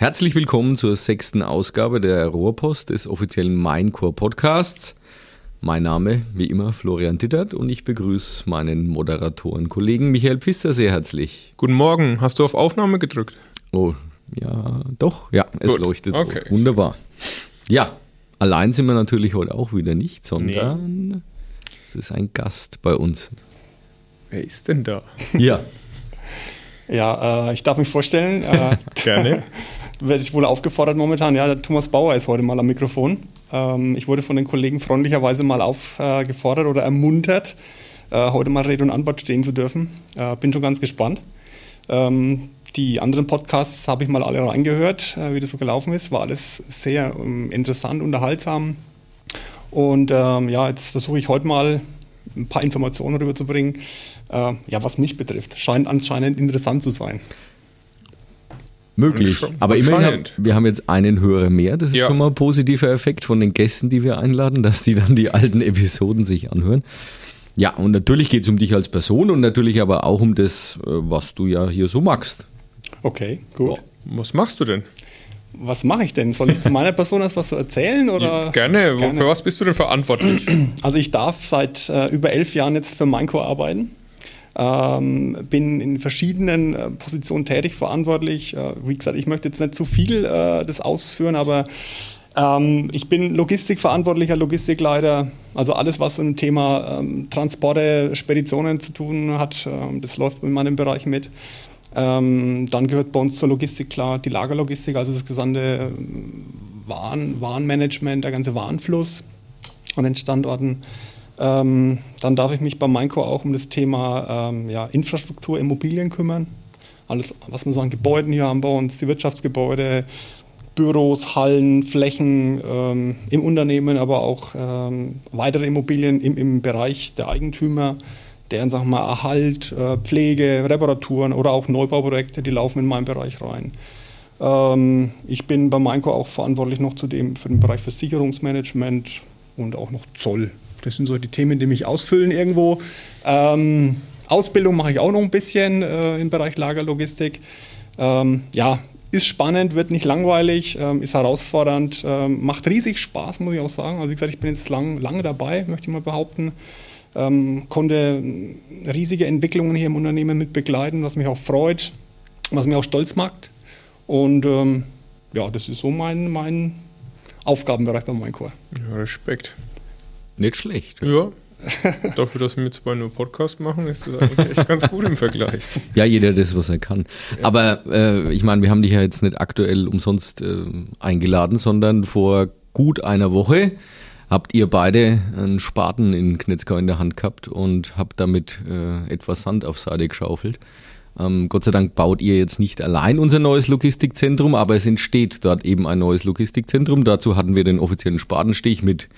Herzlich willkommen zur sechsten Ausgabe der Rohrpost des offiziellen Maincore Podcasts. Mein Name, wie immer, Florian Dittert und ich begrüße meinen Moderatoren-Kollegen Michael Pfister sehr herzlich. Guten Morgen. Hast du auf Aufnahme gedrückt? Oh, ja, doch. Ja, es Gut. leuchtet. Okay. rot. Wunderbar. Ja, allein sind wir natürlich heute auch wieder nicht, sondern es ist ein Gast bei uns. Wer ist denn da? Ja, Ja, äh, ich darf mich vorstellen. Äh, Gerne. werde ich wohl aufgefordert momentan. Ja, der Thomas Bauer ist heute mal am Mikrofon. Ähm, ich wurde von den Kollegen freundlicherweise mal aufgefordert oder ermuntert, äh, heute mal Rede und Antwort stehen zu dürfen. Äh, bin schon ganz gespannt. Ähm, die anderen Podcasts habe ich mal alle reingehört, äh, wie das so gelaufen ist. War alles sehr ähm, interessant, unterhaltsam. Und ähm, ja, jetzt versuche ich heute mal ein paar Informationen rüberzubringen, äh, ja, was mich betrifft. Scheint anscheinend interessant zu sein. Möglich. Aber immerhin, haben, wir haben jetzt einen Hörer mehr. Das ist Ja. schon mal ein positiver Effekt von den Gästen, die wir einladen, dass die dann die alten Episoden sich anhören. Ja, und natürlich geht es um dich als Person und natürlich aber auch um das, äh, was du ja hier so magst. Okay, gut. Was machst du denn? Was mache ich denn? Soll ich zu meiner Person erst was erzählen? Oder? Gerne. Wo- Gerne. Für was bist du denn verantwortlich? Also ich darf seit äh, über elf Jahren jetzt für Minecore arbeiten. Ähm, bin in verschiedenen äh, Positionen tätig, verantwortlich. Äh, wie gesagt, ich möchte jetzt nicht zu viel äh, das ausführen, aber ähm, ich bin Logistikverantwortlicher, Logistikleiter. Also alles, was im Thema ähm, Transporte, Speditionen zu tun hat, ähm, das läuft in meinem Bereich mit. Ähm, dann gehört bei uns zur Logistik klar die Lagerlogistik, also das gesamte ähm, Waren, Warenmanagement, der ganze Warenfluss an den Standorten. Ähm, dann darf ich mich bei Minecore auch um das Thema ähm, ja, Infrastruktur, Immobilien kümmern. Alles, was wir so an Gebäuden hier haben bei uns, die Wirtschaftsgebäude, Büros, Hallen, Flächen ähm, im Unternehmen, aber auch ähm, weitere Immobilien im, im Bereich der Eigentümer, deren sagen wir, Erhalt, äh, Pflege, Reparaturen oder auch Neubauprojekte, die laufen in meinen Bereich rein. Ähm, ich bin bei Minecore auch verantwortlich noch zudem für den Bereich Versicherungsmanagement und auch noch Zoll. Das sind so die Themen, die mich ausfüllen irgendwo. Ähm, Ausbildung mache ich auch noch ein bisschen äh, im Bereich Lagerlogistik. Ähm, ja, ist spannend, wird nicht langweilig, ähm, ist herausfordernd, ähm, macht riesig Spaß, muss ich auch sagen. Also wie gesagt, ich bin jetzt lang, lange dabei, möchte ich mal behaupten. Ähm, konnte äh, riesige Entwicklungen hier im Unternehmen mit begleiten, was mich auch freut, was mich auch stolz macht. Und ähm, ja, das ist so mein, mein Aufgabenbereich bei Minecore. Ja, Respekt. Nicht schlecht. Ja. Dafür, dass wir jetzt zwei nur Podcast machen, ist das eigentlich echt ganz gut im Vergleich. Ja, jeder das, was er kann. Aber äh, ich meine, wir haben dich ja jetzt nicht aktuell umsonst äh, eingeladen, sondern vor gut einer Woche habt ihr beide einen Spaten in Knetzgau in der Hand gehabt und habt damit äh, etwas Sand auf Seite geschaufelt. Ähm, Gott sei Dank baut ihr jetzt nicht allein unser neues Logistikzentrum, aber es entsteht dort eben ein neues Logistikzentrum. Dazu hatten wir den offiziellen Spatenstich mit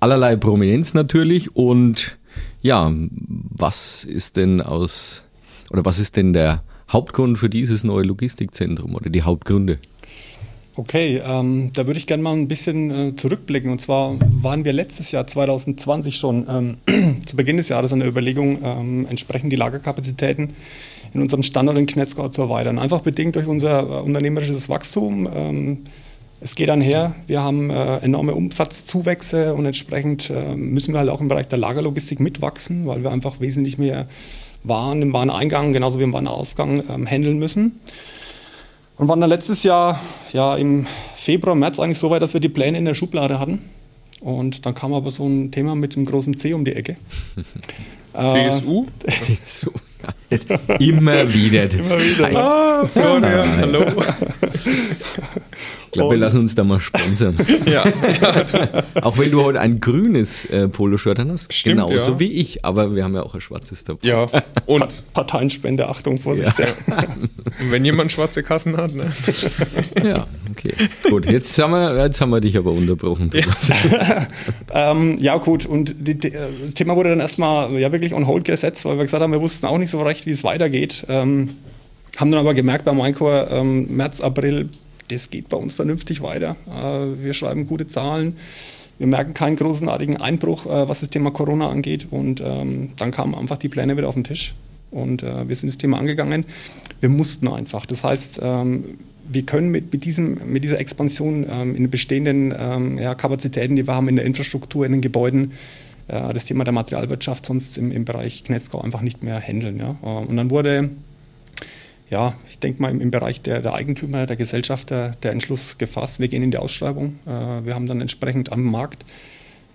allerlei Prominenz natürlich. Und ja, was ist denn aus, oder was ist denn der Hauptgrund für dieses neue Logistikzentrum oder die Hauptgründe? Okay, ähm, da würde ich gerne mal ein bisschen äh, zurückblicken. Und zwar waren wir letztes Jahr, 2020 schon, ähm, zu Beginn des Jahres an der Überlegung, ähm, entsprechend die Lagerkapazitäten in unserem Standort in Knetzgau zu erweitern. Einfach bedingt durch unser äh, unternehmerisches Wachstum. Es geht einher, wir haben äh, enorme Umsatzzuwächse und entsprechend äh, müssen wir halt auch im Bereich der Lagerlogistik mitwachsen, weil wir einfach wesentlich mehr Waren im Wareneingang genauso wie im Warenausgang ähm, handeln müssen. Und waren dann letztes Jahr, ja im Februar, März eigentlich so weit, dass wir die Pläne in der Schublade hatten. Und dann kam aber so ein Thema mit dem großen C um die Ecke. Äh, CSU? Ja, immer wieder. Immer wieder. Ah, Florian, hallo. Ich glaube, wir lassen uns da mal sponsern. Ja, ja, Auch wenn du heute ein grünes äh, Poloshirt hast, Stimmt, genauso ja. wie ich, aber wir haben ja auch ein schwarzes dabei. ja. Und Parteienspende, Achtung, Vorsicht. wenn jemand schwarze Kassen hat, ne? Ja, okay. Gut, jetzt haben wir, jetzt haben wir dich aber unterbrochen. Thomas. Ähm, ja, gut, und die, die, äh, das Thema wurde dann erstmal ja, wirklich on hold gesetzt, weil wir gesagt haben, wir wussten auch nicht so recht, wie es weitergeht. Ähm, haben dann aber gemerkt bei Minecore, ähm, März, April, das geht bei uns vernünftig weiter. Äh, wir schreiben gute Zahlen. Wir merken keinen großartigen Einbruch, äh, was das Thema Corona angeht. Und ähm, dann kamen einfach die Pläne wieder auf den Tisch. Und äh, wir sind das Thema angegangen. Wir mussten einfach. Das heißt, ähm, wir können mit, mit, diesem, mit dieser Expansion ähm, in den bestehenden Kapazitäten, die wir haben in der Infrastruktur, in den Gebäuden, das Thema der Materialwirtschaft sonst im, im Bereich Knetzgau einfach nicht mehr handeln. Ja. Und dann wurde, ja, ich denke mal im, im Bereich der, der, Eigentümer, der Gesellschafter, der Entschluss gefasst, wir gehen in die Ausschreibung. Äh, wir haben dann entsprechend am Markt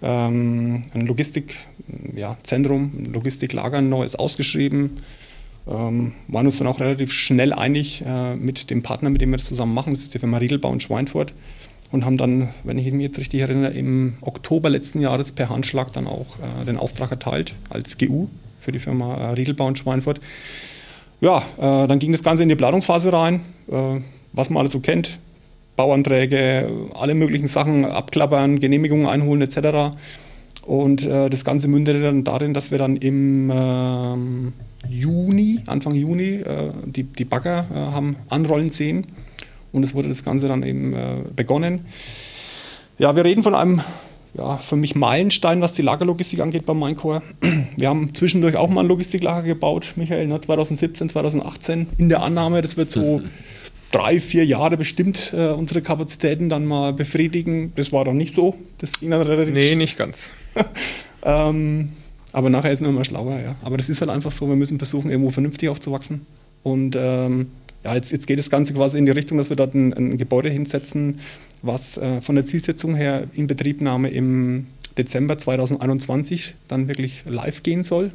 ähm, ein Logistikzentrum, ja, ein Logistiklager neues ausgeschrieben. Ähm, waren uns dann auch relativ schnell einig äh, mit dem Partner, mit dem wir das zusammen machen. Das ist die Firma Riedelbau in Schweinfurt. Und haben dann, wenn ich mich jetzt richtig erinnere, im Oktober letzten Jahres per Handschlag dann auch äh, den Auftrag erteilt als GU für die Firma äh, Riedelbau in Schweinfurt. Ja, äh, dann ging das Ganze in die Planungsphase rein, äh, was man alles so kennt. Bauanträge, alle möglichen Sachen abklappern, Genehmigungen einholen etc. Und äh, das Ganze mündete dann darin, dass wir dann im ähm, Juni, Anfang Juni, äh, die, die Bagger äh, haben anrollen sehen und es wurde das Ganze dann eben äh, begonnen. Ja, wir reden von einem, ja, für mich Meilenstein, was die Lagerlogistik angeht beim Minecore. Wir haben zwischendurch auch mal ein Logistiklager gebaut, Michael, ne, 2017, 2018, in der Annahme, das wird so drei, vier Jahre bestimmt äh, unsere Kapazitäten dann mal befriedigen. Das war dann nicht so. Das ging dann relativ Nee, nicht ganz. ähm, aber nachher ist man immer schlauer, ja. Aber das ist halt einfach so, wir müssen versuchen, irgendwo vernünftig aufzuwachsen. Und ähm, ja, jetzt, jetzt, geht das Ganze quasi in die Richtung, dass wir dort ein, ein Gebäude hinsetzen, was äh, von der Zielsetzung her in Betriebnahme im Dezember 2021 dann wirklich live gehen soll.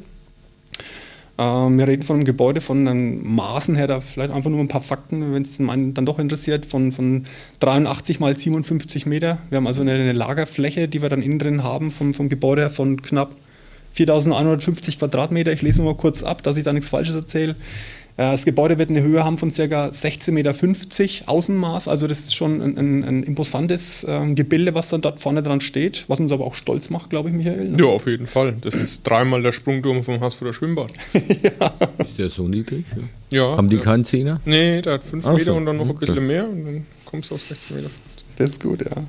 Ähm, wir reden von einem Gebäude von den Maßen her, da vielleicht einfach nur ein paar Fakten, wenn es dann doch interessiert, von, von 83 mal 57 Meter. Wir haben also eine, eine Lagerfläche, die wir dann innen drin haben vom, vom Gebäude von knapp 4150 Quadratmeter. Ich lese mal kurz ab, dass ich da nichts Falsches erzähle. Äh, das Gebäude wird eine Höhe haben von ca. 16,50 Meter Außenmaß. Also das ist schon ein, ein, ein imposantes äh, Gebilde, was dann dort vorne dran steht, was uns aber auch stolz macht, glaube ich, Michael. Ne? Ja, auf jeden Fall. Das ist dreimal der Sprungturm vom Hasfuder Schwimmbad. ja. Ist der so niedrig? Ja. ja Haben die ja. keinen Zehner? Nee, der hat 5 Meter so. und dann noch ein bisschen mehr und dann kommst du auf 16,50 Meter. Das ist gut, ja.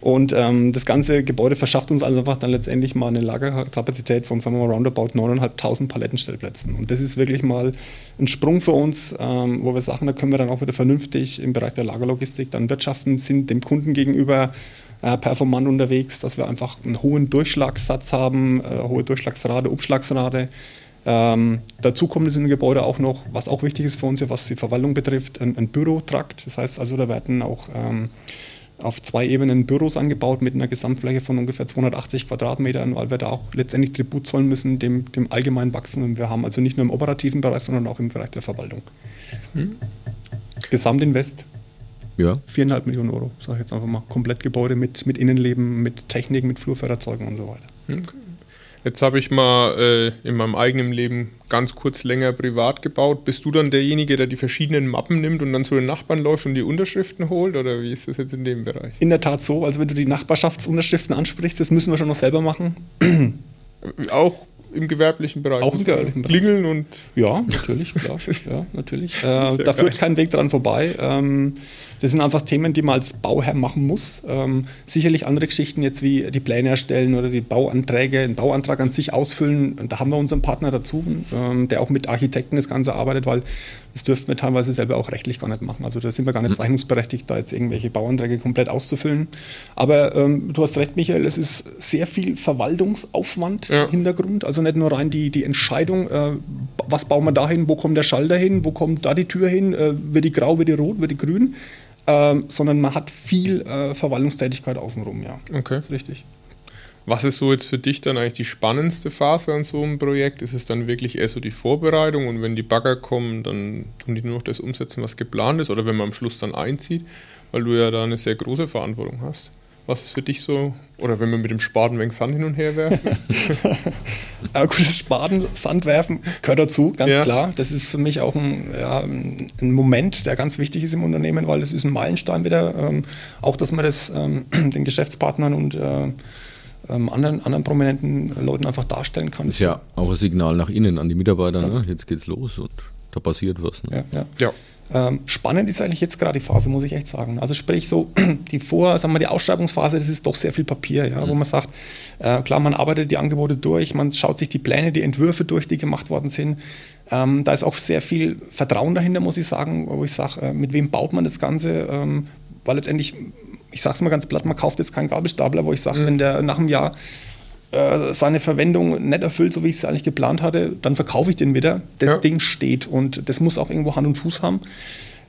Und ähm, das ganze Gebäude verschafft uns also einfach dann letztendlich mal eine Lagerkapazität von, sagen wir mal, roundabout 9.500 Palettenstellplätzen. Und das ist wirklich mal ein Sprung für uns, ähm, wo wir sagen, da können wir dann auch wieder vernünftig im Bereich der Lagerlogistik dann wirtschaften, sind dem Kunden gegenüber äh, performant unterwegs, dass wir einfach einen hohen Durchschlagssatz haben, äh, hohe Durchschlagsrate, Umschlagsrate. Ähm, dazu kommt es in dem Gebäude auch noch, was auch wichtig ist für uns, was die Verwaltung betrifft, ein, ein Bürotrakt. Das heißt also, da werden auch ähm, auf zwei Ebenen Büros angebaut mit einer Gesamtfläche von ungefähr 280 Quadratmetern, weil wir da auch letztendlich Tribut zollen müssen dem, dem allgemeinen Wachstum. Wir haben also nicht nur im operativen Bereich, sondern auch im Bereich der Verwaltung. Hm. Gesamtinvest ja. Viereinhalb Millionen Euro, sage ich jetzt einfach mal. Komplett Gebäude mit, mit Innenleben, mit Technik, mit Flurförderzeugen und so weiter. Okay. Jetzt habe ich mal äh, in meinem eigenen Leben ganz kurz länger privat gebaut. Bist du dann derjenige, der die verschiedenen Mappen nimmt und dann zu den Nachbarn läuft und die Unterschriften holt? Oder wie ist das jetzt in dem Bereich? In der Tat so. Also wenn du die Nachbarschaftsunterschriften ansprichst, das müssen wir schon noch selber machen. Auch im gewerblichen Bereich. Auch im gewerblichen Bereich. Klingeln und. Ja, natürlich, klar. ja, natürlich. Äh, da geil. führt kein Weg dran vorbei. Ähm, das sind einfach Themen, die man als Bauherr machen muss. Ähm, sicherlich andere Geschichten jetzt wie die Pläne erstellen oder die Bauanträge, den Bauantrag an sich ausfüllen. Da haben wir unseren Partner dazu, ähm, der auch mit Architekten das Ganze arbeitet, weil das dürften wir teilweise selber auch rechtlich gar nicht machen. Also da sind wir gar nicht mhm. zeichnungsberechtigt, da jetzt irgendwelche Bauanträge komplett auszufüllen. Aber ähm, du hast recht, Michael, es ist sehr viel Verwaltungsaufwand ja. im Hintergrund. Also nicht nur rein die, die Entscheidung, äh, was bauen wir da hin, wo kommt der Schalter hin, wo kommt da die Tür hin, äh, wird die grau, wird die rot, wird die grün ähm, sondern man hat viel äh, Verwaltungstätigkeit außenrum, ja. Okay. richtig. Was ist so jetzt für dich dann eigentlich die spannendste Phase an so einem Projekt? Ist es dann wirklich eher so die Vorbereitung und wenn die Bagger kommen, dann tun die nur noch das umsetzen, was geplant ist oder wenn man am Schluss dann einzieht, weil du ja da eine sehr große Verantwortung hast? Was ist für dich so, oder wenn wir mit dem Spaten wegen Sand hin und her werfen? ja, gut, das Spaten, Sand werfen gehört dazu, ganz ja. klar. Das ist für mich auch ein, ja, ein, Moment, der ganz wichtig ist im Unternehmen, weil das ist ein Meilenstein wieder. Ähm, auch, dass man das ähm, den Geschäftspartnern und äh, ähm, anderen, anderen prominenten Leuten einfach darstellen kann. Das ist ja auch ein Signal nach innen an die Mitarbeiter. Ne? Jetzt geht's los und da passiert was. Ne? Ja, ja. ja. Ähm, spannend ist eigentlich jetzt gerade die Phase, muss ich echt sagen. Also sprich so die Vor, sagen wir die Ausschreibungsphase, das ist doch sehr viel Papier, ja, mhm. wo man sagt, äh, klar, man arbeitet die Angebote durch, man schaut sich die Pläne, die Entwürfe durch, die gemacht worden sind. Ähm, da ist auch sehr viel Vertrauen dahinter, muss ich sagen, wo ich sage, äh, mit wem baut man das Ganze? Ähm, weil letztendlich, ich sage es mal ganz platt, man kauft jetzt keinen Gabelstapler, wo ich sage, mhm. wenn der nach einem Jahr äh, seine Verwendung nicht erfüllt, so wie ich es eigentlich geplant hatte, dann verkaufe ich den wieder. Das ja. Ding steht und das muss auch irgendwo Hand und Fuß haben.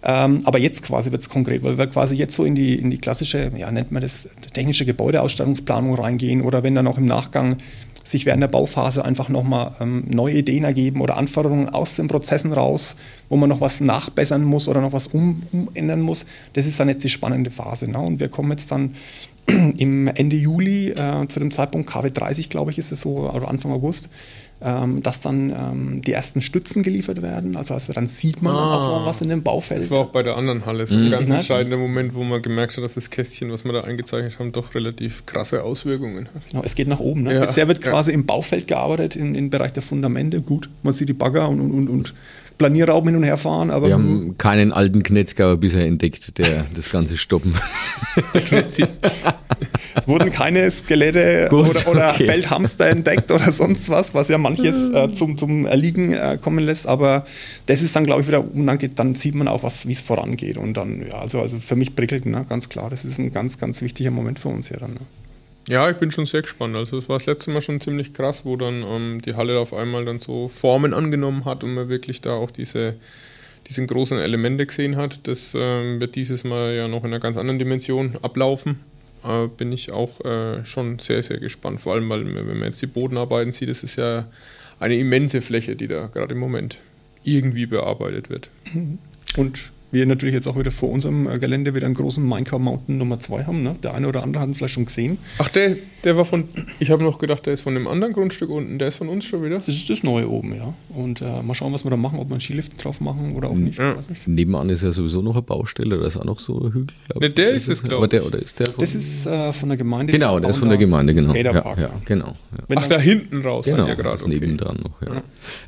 Ähm, aber jetzt quasi wird es konkret, weil wir quasi jetzt so in die, in die klassische, ja, nennt man das, technische Gebäudeausstattungsplanung reingehen oder wenn dann auch im Nachgang sich während der Bauphase einfach nochmal ähm, neue Ideen ergeben oder Anforderungen aus den Prozessen raus, wo man noch was nachbessern muss oder noch was um, umändern muss. Das ist dann jetzt die spannende Phase. Ne? Und wir kommen jetzt dann im Ende Juli, äh, zu dem Zeitpunkt KW 30, glaube ich, ist es so, oder Anfang August, ähm, dass dann ähm, die ersten Stützen geliefert werden. Also, also dann sieht man ah, auch was in dem Baufeld. Das war auch bei der anderen Halle so mhm. ein ganz entscheidender Moment, wo man gemerkt hat, dass das Kästchen, was wir da eingezeichnet haben, doch relativ krasse Auswirkungen hat. Genau, es geht nach oben. Ne? Ja, Bisher wird ja. quasi im Baufeld gearbeitet, im, im Bereich der Fundamente. Gut, man sieht die Bagger und, und, und, und Planierraum hin und her fahren. Aber wir haben keinen alten Knetzgauer bisher entdeckt, der das Ganze stoppen. es wurden keine Skelette Gut, oder, oder okay. Feldhamster entdeckt oder sonst was, was ja manches äh, zum, zum Erliegen äh, kommen lässt. Aber das ist dann, glaube ich, wieder, und dann, geht, dann sieht man auch, wie es vorangeht. Und dann, ja, also, also für mich prickelt, ne, ganz klar, das ist ein ganz, ganz wichtiger Moment für uns hier dann. Ne. Ja, ich bin schon sehr gespannt. Also es war das letzte Mal schon ziemlich krass, wo dann ähm, die Halle auf einmal dann so Formen angenommen hat und man wirklich da auch diese, diese großen Elemente gesehen hat. Das ähm, wird dieses Mal ja noch in einer ganz anderen Dimension ablaufen. Äh, bin ich auch äh, schon sehr, sehr gespannt. Vor allem, weil wenn man jetzt die Bodenarbeiten sieht, das ist ja eine immense Fläche, die da gerade im Moment irgendwie bearbeitet wird. Und wir natürlich jetzt auch wieder vor unserem äh, Gelände wieder einen großen Minecraft Mountain Nummer 2 haben. Ne? Der eine oder andere hat ihn vielleicht schon gesehen. Ach, der, der war von, ich habe noch gedacht, der ist von dem anderen Grundstück unten, der ist von uns schon wieder. Das ist das neue oben, ja. Und äh, mal schauen, was wir da machen, ob wir einen Skilift drauf machen oder auch nicht. Ja. nicht. Nebenan ist ja sowieso noch eine Baustelle, da ist auch noch so ein Hügel. Glaub, ne, der ist es, glaube ich. Der, oder ist der von das ist äh, von der Gemeinde. Genau, der ist von der Gemeinde, genau. Ja, ja, genau. Ja. Ach, da hinten raus, genau, ja gerade. Okay. Nebendran noch, ja.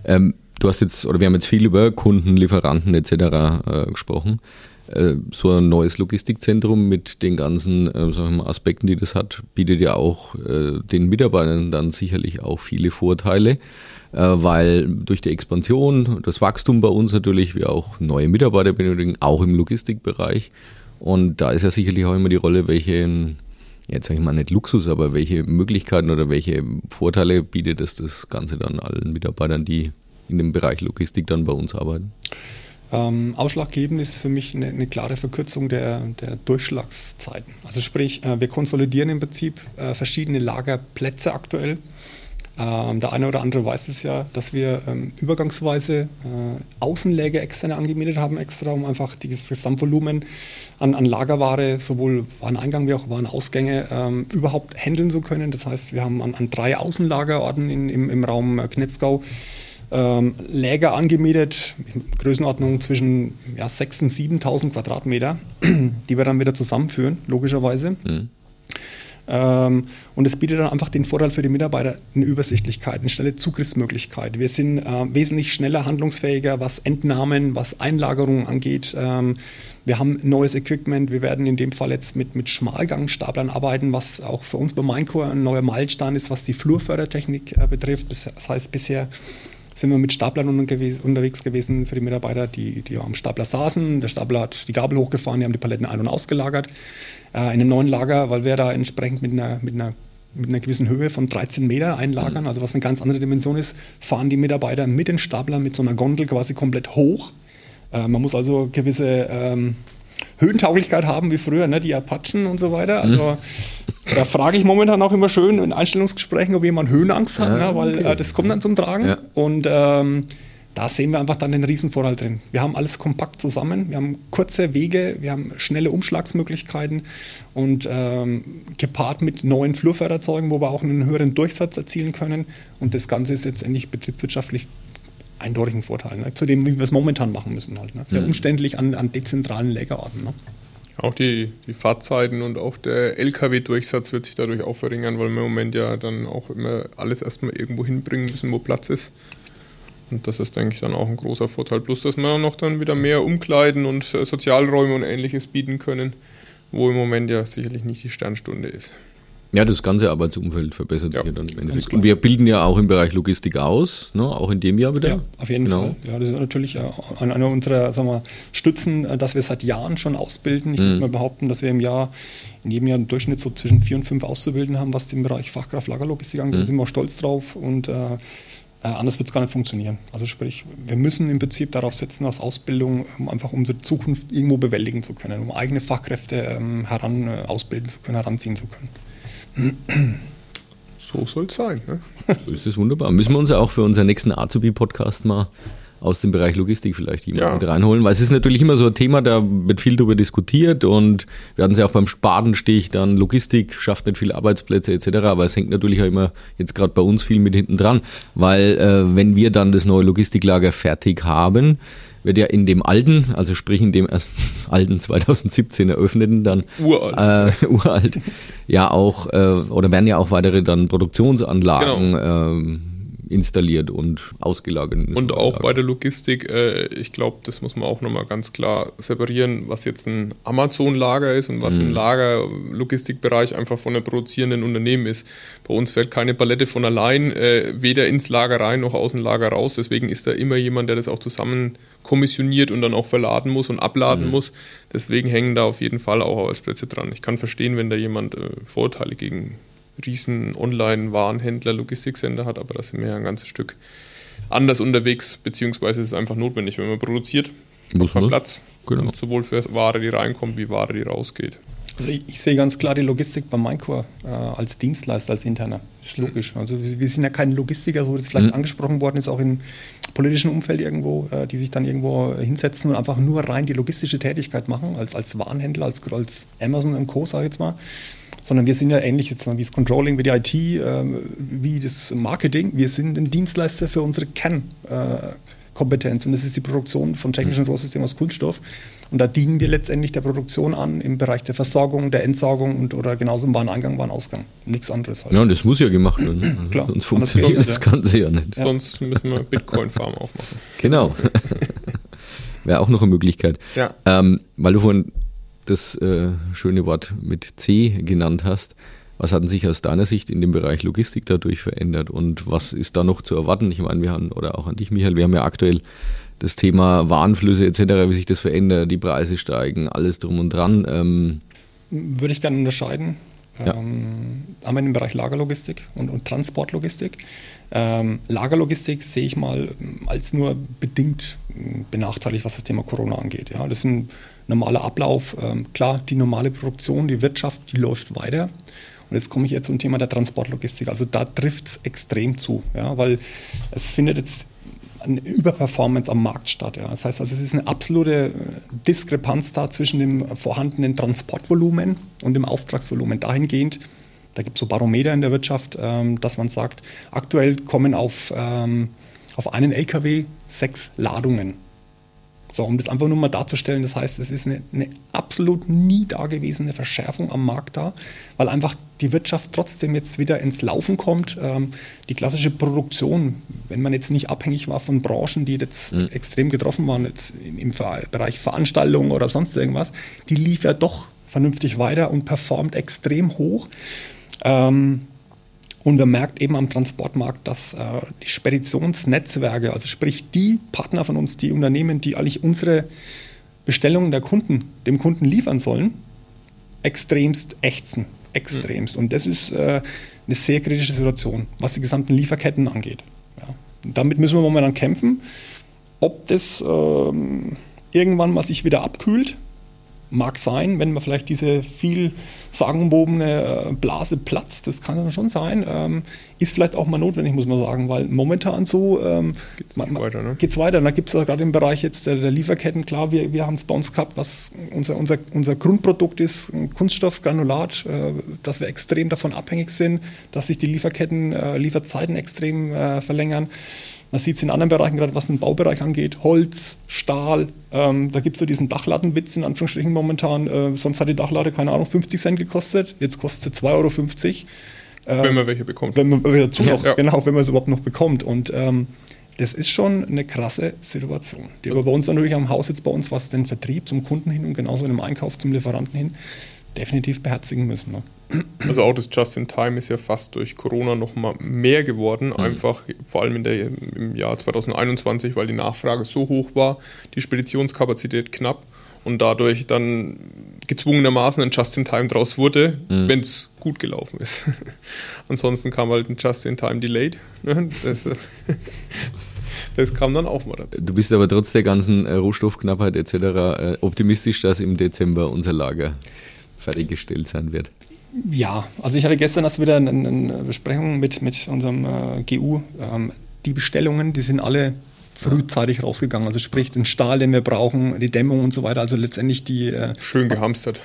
Ähm, du hast jetzt, oder wir haben jetzt viel über Kunden, Lieferanten etc. Äh, gesprochen. Äh, so ein neues Logistikzentrum mit den ganzen äh, sagen wir mal, Aspekten, die das hat, bietet ja auch äh, den Mitarbeitern dann sicherlich auch viele Vorteile, äh, weil durch die Expansion, das Wachstum bei uns natürlich, wir auch neue Mitarbeiter benötigen, auch im Logistikbereich. Und da ist ja sicherlich auch immer die Rolle, welche, jetzt sage ich mal nicht Luxus, aber welche Möglichkeiten oder welche Vorteile bietet es das Ganze dann allen Mitarbeitern, die in dem Bereich Logistik dann bei uns arbeiten? Ähm, ausschlaggebend ist für mich eine, eine klare Verkürzung der, der, Durchschlagszeiten. Also sprich, äh, wir konsolidieren im Prinzip äh, verschiedene Lagerplätze aktuell. Ähm, der eine oder andere weiß es ja, dass wir ähm, übergangsweise äh, Außenläger externe angemietet haben, extra, um einfach dieses Gesamtvolumen an, an Lagerware, sowohl Wareneingang wie auch Warenausgänge, ähm, überhaupt handeln zu können. Das heißt, wir haben an, an drei Außenlagerorten in, im, im Raum Knetzgau ähm, Läger angemietet, in Größenordnung zwischen ja, 6.000 und 7.000 Quadratmeter, die wir dann wieder zusammenführen, logischerweise. Mhm. Ähm, und es bietet dann einfach den Vorteil für die Mitarbeiter eine Übersichtlichkeit, eine schnelle Zugriffsmöglichkeit. Wir sind äh, wesentlich schneller handlungsfähiger, was Entnahmen, was Einlagerungen angeht. Ähm, wir haben neues Equipment. Wir werden in dem Fall jetzt mit, mit Schmalgangstaplern arbeiten, was auch für uns bei Minecore ein neuer Meilenstein ist, was die Flurfördertechnik äh, betrifft. Das heißt, bisher sind wir mit Staplern unterwegs gewesen für die Mitarbeiter, die, die am Stapler saßen. Der Stapler hat die Gabel hochgefahren, die haben die Paletten ein- und ausgelagert. Äh, in einem neuen Lager, weil wir da entsprechend mit einer, mit einer mit einer gewissen Höhe von 13 Meter einlagern, mhm. also was eine ganz andere Dimension ist, fahren die Mitarbeiter mit den Staplern mit so einer Gondel quasi komplett hoch. Äh, man muss also gewisse ähm, Höhentauglichkeit haben wie früher, ne? die Apachen und so weiter. Also mhm. da frage ich momentan auch immer schön in Einstellungsgesprächen, ob jemand Höhenangst hat, ja, ne? weil okay. äh, das kommt dann zum Tragen. Ja. Und ähm, da sehen wir einfach dann den Riesenvorteil drin. Wir haben alles kompakt zusammen, wir haben kurze Wege, wir haben schnelle Umschlagsmöglichkeiten und ähm, gepaart mit neuen Flurförderzeugen, wo wir auch einen höheren Durchsatz erzielen können. Und das Ganze ist jetzt endlich betriebswirtschaftlich eindeutigen Vorteil, ne? zu dem, wie wir es momentan machen müssen. Halt, ne? Sehr mhm. umständlich an, an dezentralen Lagerorten. Ne? Auch die, die Fahrzeiten und auch der Lkw-Durchsatz wird sich dadurch auch verringern, weil wir im Moment ja dann auch immer alles erstmal irgendwo hinbringen müssen, wo Platz ist. Und das ist, denke ich, dann auch ein großer Vorteil. Plus, dass wir noch dann wieder mehr Umkleiden und äh, Sozialräume und ähnliches bieten können, wo im Moment ja sicherlich nicht die Sternstunde ist. Ja, das ganze Arbeitsumfeld verbessert sich ja, dann im Endeffekt. Und wir bilden ja auch im Bereich Logistik aus, ne? auch in dem Jahr wieder. Ja, auf jeden genau. Fall. Ja, das ist natürlich einer unserer sagen wir, Stützen, äh, dass wir seit Jahren schon ausbilden. Ich mhm. würde mal behaupten, dass wir im Jahr in jedem Jahr im Durchschnitt so zwischen vier und fünf Auszubildenden haben, was den Bereich Fachkraft Lagerlogistik angeht. Mhm. Da sind wir auch stolz drauf und äh, äh, anders wird es gar nicht funktionieren. Also sprich, wir müssen im Prinzip darauf setzen, als Ausbildung, um einfach unsere Zukunft irgendwo bewältigen zu können, um eigene Fachkräfte ähm, heran äh, ausbilden zu können, heranziehen zu können. So soll es sein. Ne? So ist es wunderbar. Müssen wir uns ja auch für unseren nächsten Azubi-Podcast mal aus dem Bereich Logistik vielleicht jemanden ja. reinholen, weil es ist natürlich immer so ein Thema, da wird viel darüber diskutiert und wir hatten es ja auch beim Spatenstich, dann Logistik schafft nicht viele Arbeitsplätze etc., aber es hängt natürlich auch immer jetzt gerade bei uns viel mit hinten dran, weil äh, wenn wir dann das neue Logistiklager fertig haben, wird ja in dem alten, also sprich in dem alten 2017 eröffneten, dann uralt, äh, uralt ja auch, äh, oder werden ja auch weitere dann Produktionsanlagen genau. ähm, installiert und ausgelagert. Und auch bei der Logistik, äh, ich glaube, das muss man auch nochmal ganz klar separieren, was jetzt ein Amazon-Lager ist und was mhm. ein Lager, Logistikbereich einfach von einem produzierenden Unternehmen ist. Bei uns fällt keine Palette von allein, äh, weder ins Lager rein noch aus dem Lager raus. Deswegen ist da immer jemand, der das auch zusammen kommissioniert und dann auch verladen muss und abladen mhm. muss. Deswegen hängen da auf jeden Fall auch Arbeitsplätze dran. Ich kann verstehen, wenn da jemand äh, Vorteile gegen riesen Online-Warenhändler, Logistikcenter hat, aber da sind wir ja ein ganzes Stück anders unterwegs, beziehungsweise ist es einfach notwendig, wenn man produziert, muss man Platz. Genau. sowohl für Ware, die reinkommt, wie Ware, die rausgeht. Also ich, ich, sehe ganz klar die Logistik beim Minecore äh, als Dienstleister, als interner. Das ist mhm. logisch. Also wir, wir sind ja keine Logistiker, so wie das vielleicht mhm. angesprochen worden ist, auch im politischen Umfeld irgendwo, äh, die sich dann irgendwo hinsetzen und einfach nur rein die logistische Tätigkeit machen, als, als Warenhändler, als, als Amazon und Co., sage ich jetzt mal sondern wir sind ja ähnlich jetzt mal wie das Controlling, wie die IT, äh, wie das Marketing. Wir sind ein Dienstleister für unsere Kernkompetenz und das ist die Produktion von technischen mhm. Rohsystemen aus Kunststoff. Und da dienen wir letztendlich der Produktion an im Bereich der Versorgung, der Entsorgung und oder genauso im Wareneingang, Warenausgang. Nichts anderes halt. Ja, und das muss ja gemacht werden. Ne? Also Klar, sonst funktioniert das, das Ganze ja nicht. Ja. Sonst müssen wir Bitcoin-Farm aufmachen. Genau. Wäre auch noch eine Möglichkeit. Ja. Ähm, weil du vorhin das äh, schöne Wort mit C genannt hast. Was hat sich aus deiner Sicht in dem Bereich Logistik dadurch verändert und was ist da noch zu erwarten? Ich meine, wir haben, oder auch an dich, Michael, wir haben ja aktuell das Thema Warenflüsse etc., wie sich das verändert, die Preise steigen, alles drum und dran. Ähm Würde ich gerne unterscheiden. Ja. Ähm, einmal im Bereich Lagerlogistik und, und Transportlogistik. Ähm, Lagerlogistik sehe ich mal als nur bedingt benachteiligt, was das Thema Corona angeht. Ja, das ist ein normaler Ablauf. Ähm, klar, die normale Produktion, die Wirtschaft, die läuft weiter. Und jetzt komme ich jetzt zum Thema der Transportlogistik. Also da trifft es extrem zu, ja, weil es findet jetzt eine Überperformance am Markt statt. Ja. Das heißt also, es ist eine absolute Diskrepanz da zwischen dem vorhandenen Transportvolumen und dem Auftragsvolumen. Dahingehend, da gibt es so Barometer in der Wirtschaft, ähm, dass man sagt, aktuell kommen auf, ähm, auf einen LKW sechs Ladungen so, um das einfach nur mal darzustellen, das heißt, es ist eine, eine, absolut nie dagewesene Verschärfung am Markt da, weil einfach die Wirtschaft trotzdem jetzt wieder ins Laufen kommt. Ähm, die klassische Produktion, wenn man jetzt nicht abhängig war von Branchen, die jetzt mhm. extrem getroffen waren, jetzt im, im Bereich Veranstaltungen oder sonst irgendwas, die lief ja doch vernünftig weiter und performt extrem hoch. Ähm, und man merkt eben am Transportmarkt, dass äh, die Speditionsnetzwerke, also sprich die Partner von uns, die Unternehmen, die eigentlich unsere Bestellungen der Kunden dem Kunden liefern sollen, extremst ächzen. Extremst. Mhm. Und das ist äh, eine sehr kritische Situation, was die gesamten Lieferketten angeht. Ja. damit müssen wir momentan kämpfen. Ob das ähm, irgendwann mal sich wieder abkühlt, mag sein, wenn man vielleicht diese viel sagenwobene äh, Blase platzt, das kann schon sein, ähm, ist vielleicht auch mal notwendig, muss man sagen, weil momentan so ähm, geht es weiter. Ne? Geht's weiter. Da gibt es gerade im Bereich jetzt der, der, Lieferketten, klar, wir, wir haben es bei uns gehabt, was unser, unser, unser Grundprodukt ist, ein Kunststoffgranulat, äh, dass wir extrem davon abhängig sind, dass sich die Lieferketten, äh, Lieferzeiten extrem äh, verlängern. Man sieht es in anderen Bereichen, gerade was den Baubereich angeht, Holz, Stahl, ähm, da gibt es so diesen Dachlattenwitz in Anführungsstrichen momentan. Äh, sonst hat die Dachlade, keine Ahnung, 50 Cent gekostet, jetzt kostet sie 2,50 Euro. Äh, wenn man welche bekommt. Wenn man dazu noch, ja. genau, wenn man es überhaupt noch bekommt. Und ähm, das ist schon eine krasse Situation, die aber bei uns natürlich am Haus jetzt bei uns, was den Vertrieb zum Kunden hin und genauso in dem Einkauf zum Lieferanten hin, definitiv beherzigen müssen. Ne? Also auch das Just-in-Time ist ja fast durch Corona noch mal mehr geworden, mhm. einfach vor allem in der, im Jahr 2021, weil die Nachfrage so hoch war, die Speditionskapazität knapp und dadurch dann gezwungenermaßen ein Just-in-Time draus wurde, mhm. wenn es gut gelaufen ist. Ansonsten kam halt ein Just-in-Time-Delayed. Ne? Das, das, kam dann auch mal dazu. Du bist aber trotz der ganzen äh, Rohstoffknappheit etc. Äh, optimistisch, dass im Dezember unser Lager fertiggestellt sein wird. Ja, also ich hatte gestern erst wieder eine, eine Besprechung mit, mit unserem äh, GU. Ähm, die Bestellungen, die sind alle frühzeitig rausgegangen. Also sprich den Stahl, den wir brauchen, die Dämmung und so weiter. Also letztendlich die... Äh, Schön gehamstert.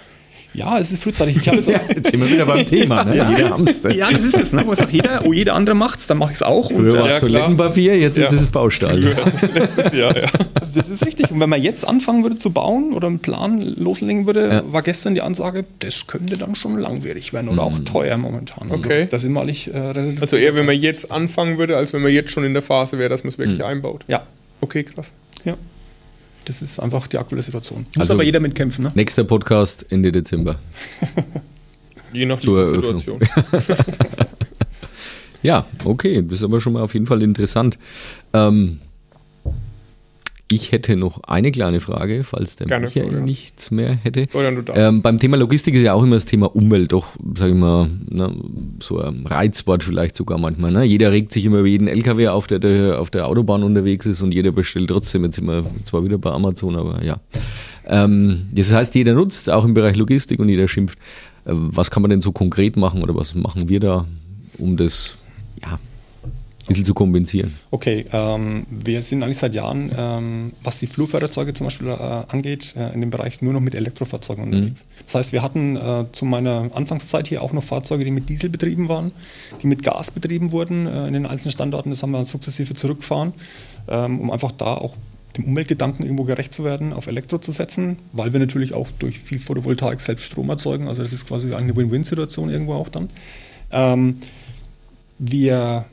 Ja, es ist frühzeitig. Ich habe so, ja, jetzt sind wir wieder beim Thema, ne? ja, jeder Hamster. Ja, das ist es. Ne? Wo sagt jeder, oh, jeder andere macht es, dann mache ich es auch. Früher war es ja, Toilettenpapier, jetzt ja. ist es Baustahl. Letztes Jahr, ja. Das ist richtig. Und wenn man jetzt anfangen würde zu bauen oder einen Plan loslegen würde, ja. war gestern die Ansage, das könnte dann schon langwierig werden oder mhm. auch teuer momentan. Also okay. Das ist mal nicht äh, relativ. Also eher, wenn man jetzt anfangen würde, als wenn man jetzt schon in der Phase wäre, dass man es wirklich mhm. einbaut. Ja. Okay, krass. Ja. Das ist einfach die aktuelle Situation. Muss also aber jeder mitkämpfen. Ne? Nächster Podcast Ende Dezember. Je nach Situation. ja, okay, das ist aber schon mal auf jeden Fall interessant. Ähm, ich hätte noch eine kleine Frage, falls der Gerne, Michael Florian. nichts mehr hätte. Ähm, beim Thema Logistik ist ja auch immer das Thema Umwelt doch, sage ich mal, ne, so ein Reizwort vielleicht sogar manchmal. Ne? Jeder regt sich immer über jeden LKW auf, der, der auf der Autobahn unterwegs ist und jeder bestellt trotzdem. Jetzt sind wir zwar wieder bei Amazon, aber ja. Ähm, das heißt, jeder nutzt, auch im Bereich Logistik und jeder schimpft. Äh, was kann man denn so konkret machen oder was machen wir da, um das ja, ein bisschen zu kompensieren. Okay, ähm, wir sind eigentlich seit Jahren, ähm, was die Flurförderzeuge zum Beispiel äh, angeht, äh, in dem Bereich nur noch mit Elektrofahrzeugen mhm. unterwegs. Das heißt, wir hatten äh, zu meiner Anfangszeit hier auch noch Fahrzeuge, die mit Diesel betrieben waren, die mit Gas betrieben wurden äh, in den einzelnen Standorten. Das haben wir sukzessive zurückgefahren, ähm, um einfach da auch dem Umweltgedanken irgendwo gerecht zu werden, auf Elektro zu setzen, weil wir natürlich auch durch viel Photovoltaik selbst Strom erzeugen. Also das ist quasi eine Win-Win-Situation irgendwo auch dann. Ähm, wir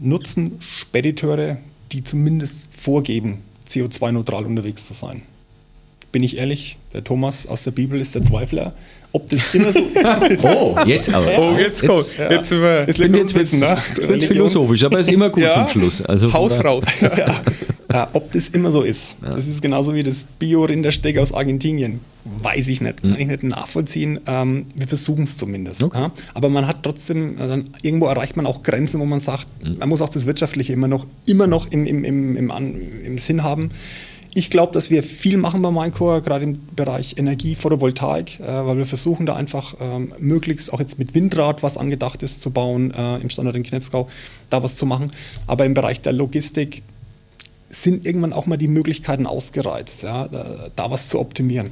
nutzen Spediteure, die zumindest vorgeben, CO2-neutral unterwegs zu sein. Bin ich ehrlich, der Thomas aus der Bibel ist der Zweifler. Ob das immer so Oh, jetzt aber. Oh, jetzt kommt. Jetzt, jetzt, sind wir. Jetzt bin jetzt wissen, ne? philosophisch, aber ist immer gut ja. zum Schluss. Also Haus raus. ja. Ja, ob das immer so ist. Ja. Das ist genauso wie das Bio-Rindersteak aus Argentinien. Weiß ich nicht. Kann mhm. ich nicht nachvollziehen. Ähm, wir versuchen es zumindest. Okay. Ja. Aber man hat trotzdem, äh, irgendwo erreicht man auch Grenzen, wo man sagt, mhm. man muss auch das Wirtschaftliche immer noch, immer noch im, im, im, im, im Sinn haben. Ich glaube, dass wir viel machen bei Minecore, gerade im Bereich Energie, Photovoltaik, äh, weil wir versuchen da einfach ähm, möglichst auch jetzt mit Windrad, was angedacht ist, zu bauen, äh, im Standort in Knetzgau, da was zu machen. Aber im Bereich der Logistik sind irgendwann auch mal die Möglichkeiten ausgereizt, ja, da, da was zu optimieren.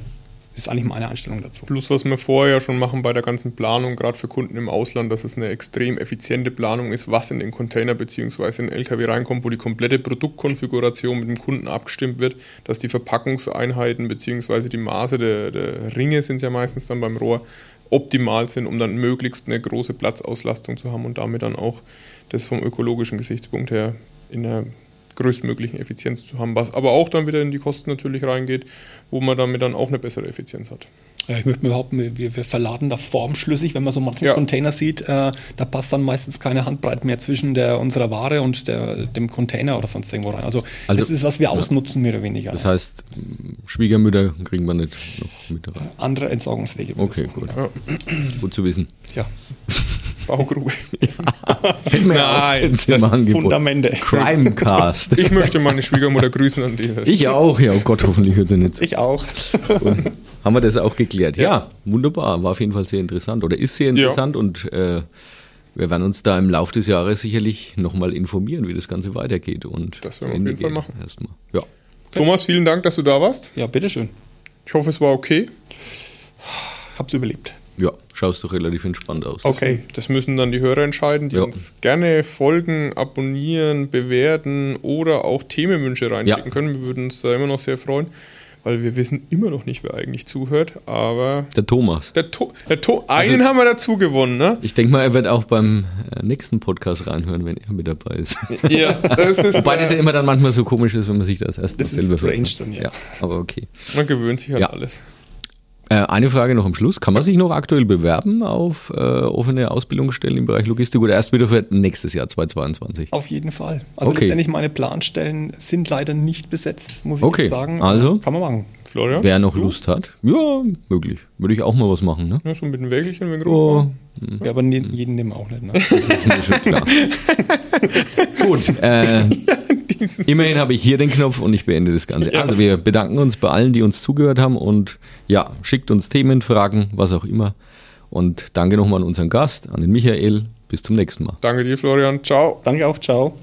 Ist eigentlich meine Einstellung dazu. Plus, was wir vorher schon machen bei der ganzen Planung, gerade für Kunden im Ausland, dass es eine extrem effiziente Planung ist, was in den Container bzw. in den LKW reinkommt, wo die komplette Produktkonfiguration mit dem Kunden abgestimmt wird, dass die Verpackungseinheiten bzw. die Maße der, der Ringe sind ja meistens dann beim Rohr optimal sind, um dann möglichst eine große Platzauslastung zu haben und damit dann auch das vom ökologischen Gesichtspunkt her in einer größtmöglichen Effizienz zu haben, was aber auch dann wieder in die Kosten natürlich reingeht, wo man damit dann auch eine bessere Effizienz hat. Ja, ich möchte mir behaupten, wir, wir verladen da formschlüssig, wenn man so manche ja. Container sieht, äh, da passt dann meistens keine Handbreite mehr zwischen der, unserer Ware und der, dem Container oder sonst irgendwo rein. Also, also das ist, was wir ausnutzen, mehr oder weniger. Das heißt, Schwiegermütter kriegen wir nicht noch mit rein. Andere Entsorgungswege. Okay, gut. Ja. Gut zu wissen. Ja. Baugrube. Ja. Nein, Fundamente. Crimecast. Ich möchte meine Schwiegermutter grüßen an dieser Stelle. Ich auch, ja. Oh Gott, hoffentlich hört sie nicht. Ich auch. Und haben wir das auch geklärt. Ja. ja. wunderbar. War auf jeden Fall sehr interessant oder ist sehr interessant ja. und äh, wir werden uns da im Laufe des Jahres sicherlich nochmal informieren, wie das Ganze weitergeht. Und das werden wir auf jeden Fall machen. Erstmal. Ja. Thomas, vielen Dank, dass du da warst. Ja, bitteschön. Ich hoffe, es war okay. Hab's überlebt. Ja, schaust doch relativ entspannt aus. Okay. Das müssen dann die Hörer entscheiden, die ja. uns gerne folgen, abonnieren, bewerten oder auch Themenwünsche reinschicken ja. können. Wir würden uns da immer noch sehr freuen, weil wir wissen immer noch nicht, wer eigentlich zuhört. Aber. Der Thomas. Der, to der to einen also, haben wir dazu gewonnen, ne? Ich denke mal, er wird auch beim äh, nächsten Podcast reinhören, wenn er mit dabei ist. Ja, das ist. Wobei das ja immer dann manchmal so komisch ist, wenn man sich das erst das selber ist strange dann, ja. ja. Aber okay. Man gewöhnt sich an ja. alles. Äh, eine Frage noch am Schluss. Kann man sich noch aktuell bewerben auf äh, offene Ausbildungsstellen im Bereich Logistik oder erst wieder für nächstes Jahr 2022? Auf jeden Fall. Also Okay. letztendlich meine Planstellen sind leider nicht besetzt, muss ich Okay, jetzt sagen. also? Kann man machen. Florian? Wer noch du? Lust hat? Ja, möglich. Würde ich auch mal was machen, ne? Ja, so mit dem Wägelchen, wenn Oh, Ja, aber ne, jeden nehmen wir auch nicht. Ne? das ist mir schon klar. Gut, äh, immerhin habe ich hier den Knopf und ich beende das Ganze. Ja. Also wir bedanken uns bei allen, die uns zugehört haben und ja, schickt uns Themen, Fragen, was auch immer. Und danke nochmal an unseren Gast, an den Michael. Bis zum nächsten Mal. Danke dir, Florian. Ciao. Danke auch, ciao.